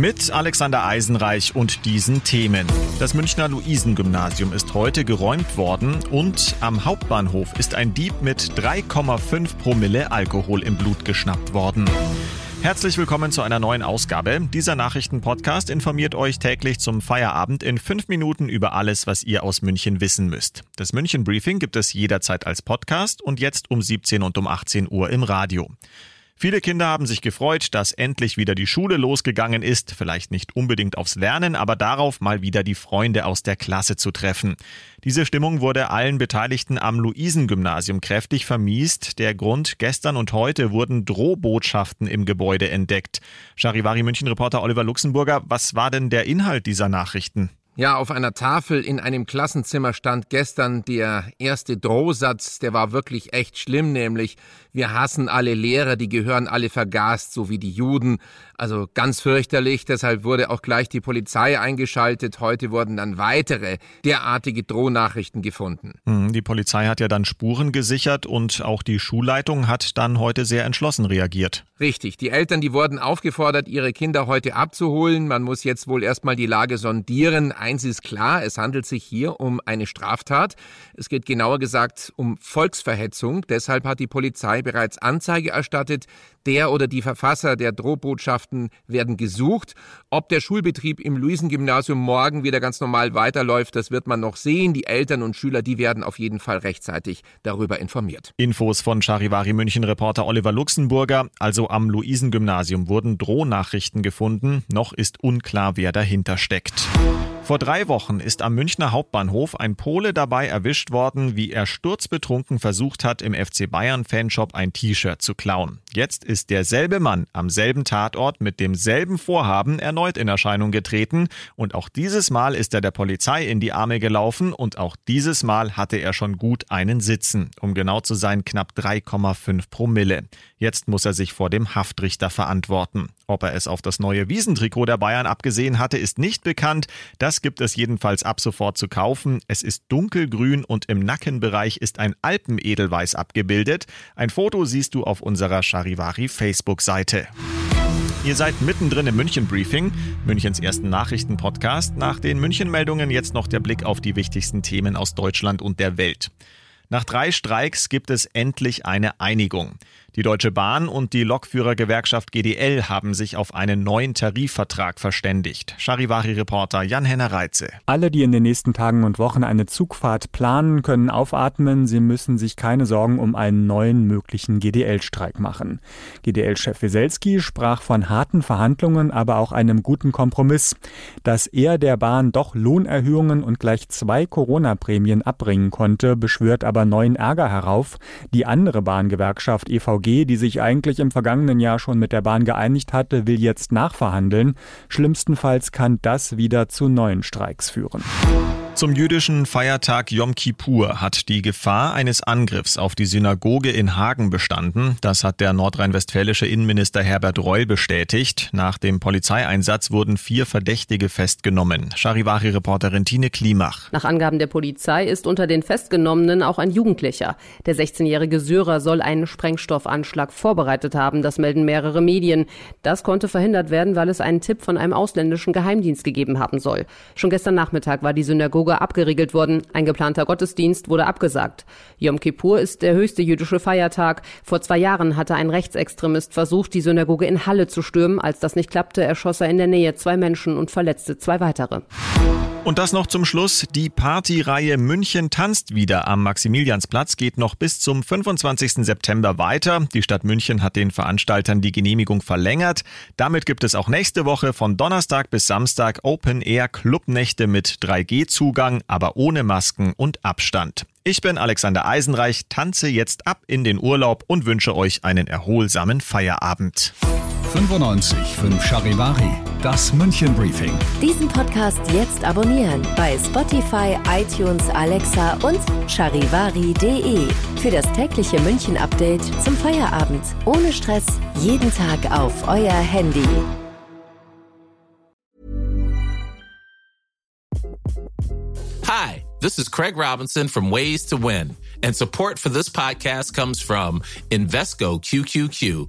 Mit Alexander Eisenreich und diesen Themen. Das Münchner Luisengymnasium ist heute geräumt worden und am Hauptbahnhof ist ein Dieb mit 3,5 Promille Alkohol im Blut geschnappt worden. Herzlich willkommen zu einer neuen Ausgabe. Dieser Nachrichtenpodcast informiert euch täglich zum Feierabend in fünf Minuten über alles, was ihr aus München wissen müsst. Das München Briefing gibt es jederzeit als Podcast und jetzt um 17 und um 18 Uhr im Radio. Viele Kinder haben sich gefreut, dass endlich wieder die Schule losgegangen ist, vielleicht nicht unbedingt aufs Lernen, aber darauf mal wieder die Freunde aus der Klasse zu treffen. Diese Stimmung wurde allen Beteiligten am Luisengymnasium kräftig vermiest. Der Grund, gestern und heute wurden Drohbotschaften im Gebäude entdeckt. Charivari München Reporter Oliver Luxemburger, was war denn der Inhalt dieser Nachrichten? Ja, auf einer Tafel in einem Klassenzimmer stand gestern der erste Drohsatz, der war wirklich echt schlimm, nämlich wir hassen alle Lehrer, die gehören alle vergast, so wie die Juden. Also ganz fürchterlich, deshalb wurde auch gleich die Polizei eingeschaltet. Heute wurden dann weitere derartige Drohnachrichten gefunden. Hm, die Polizei hat ja dann Spuren gesichert und auch die Schulleitung hat dann heute sehr entschlossen reagiert. Richtig, die Eltern, die wurden aufgefordert, ihre Kinder heute abzuholen. Man muss jetzt wohl erstmal die Lage sondieren. Eins ist klar, es handelt sich hier um eine Straftat. Es geht genauer gesagt um Volksverhetzung. Deshalb hat die Polizei bereits Anzeige erstattet. Der oder die Verfasser der Drohbotschaften werden gesucht. Ob der Schulbetrieb im Luisengymnasium morgen wieder ganz normal weiterläuft, das wird man noch sehen. Die Eltern und Schüler, die werden auf jeden Fall rechtzeitig darüber informiert. Infos von Charivari München Reporter Oliver Luxemburger. Also am Luisengymnasium wurden Drohnachrichten gefunden. Noch ist unklar, wer dahinter steckt. Vor drei Wochen ist am Münchner Hauptbahnhof ein Pole dabei erwischt worden, wie er sturzbetrunken versucht hat, im FC Bayern Fanshop ein T-Shirt zu klauen. Jetzt ist derselbe Mann am selben Tatort mit demselben Vorhaben erneut in Erscheinung getreten und auch dieses Mal ist er der Polizei in die Arme gelaufen und auch dieses Mal hatte er schon gut einen Sitzen, um genau zu sein knapp 3,5 Promille. Jetzt muss er sich vor dem Haftrichter verantworten. Ob er es auf das neue Wiesentrikot der Bayern abgesehen hatte, ist nicht bekannt. Das gibt es jedenfalls ab sofort zu kaufen. Es ist dunkelgrün und im Nackenbereich ist ein Alpenedelweiß abgebildet. Ein Foto siehst du auf unserer Charivari Facebook-Seite. Ihr seid mittendrin im München Briefing, Münchens ersten Nachrichtenpodcast. Nach den München-Meldungen jetzt noch der Blick auf die wichtigsten Themen aus Deutschland und der Welt. Nach drei Streiks gibt es endlich eine Einigung. Die Deutsche Bahn und die Lokführergewerkschaft GDL haben sich auf einen neuen Tarifvertrag verständigt. Charivari-Reporter Jan-Henner Reitze. Alle, die in den nächsten Tagen und Wochen eine Zugfahrt planen, können aufatmen. Sie müssen sich keine Sorgen um einen neuen möglichen GDL-Streik machen. GDL-Chef Wieselski sprach von harten Verhandlungen, aber auch einem guten Kompromiss. Dass er der Bahn doch Lohnerhöhungen und gleich zwei Corona-Prämien abbringen konnte, beschwört aber neuen Ärger herauf. Die andere Bahngewerkschaft EVG BVG, die sich eigentlich im vergangenen Jahr schon mit der Bahn geeinigt hatte, will jetzt nachverhandeln. Schlimmstenfalls kann das wieder zu neuen Streiks führen. Zum jüdischen Feiertag Yom Kippur hat die Gefahr eines Angriffs auf die Synagoge in Hagen bestanden. Das hat der nordrhein-westfälische Innenminister Herbert Reul bestätigt. Nach dem Polizeieinsatz wurden vier Verdächtige festgenommen. Charivari-Reporterin Tine Klimach. Nach Angaben der Polizei ist unter den Festgenommenen auch ein Jugendlicher. Der 16-jährige Syrer soll einen Sprengstoffanschlag vorbereitet haben. Das melden mehrere Medien. Das konnte verhindert werden, weil es einen Tipp von einem ausländischen Geheimdienst gegeben haben soll. Schon gestern Nachmittag war die Synagoge Synagoge abgeriegelt worden. Ein geplanter Gottesdienst wurde abgesagt. Yom Kippur ist der höchste jüdische Feiertag. Vor zwei Jahren hatte ein Rechtsextremist versucht, die Synagoge in Halle zu stürmen. Als das nicht klappte, erschoss er in der Nähe zwei Menschen und verletzte zwei weitere. Und das noch zum Schluss. Die Partyreihe München tanzt wieder am Maximiliansplatz geht noch bis zum 25. September weiter. Die Stadt München hat den Veranstaltern die Genehmigung verlängert. Damit gibt es auch nächste Woche von Donnerstag bis Samstag Open Air Clubnächte mit 3G-Zugang, aber ohne Masken und Abstand. Ich bin Alexander Eisenreich, tanze jetzt ab in den Urlaub und wünsche euch einen erholsamen Feierabend. 95 5 Charivari, das München Briefing. Diesen Podcast jetzt abonnieren bei Spotify, iTunes, Alexa und charivari.de. Für das tägliche München Update zum Feierabend. Ohne Stress, jeden Tag auf euer Handy. Hi, this is Craig Robinson from Ways to Win, and support for this podcast comes from Invesco QQQ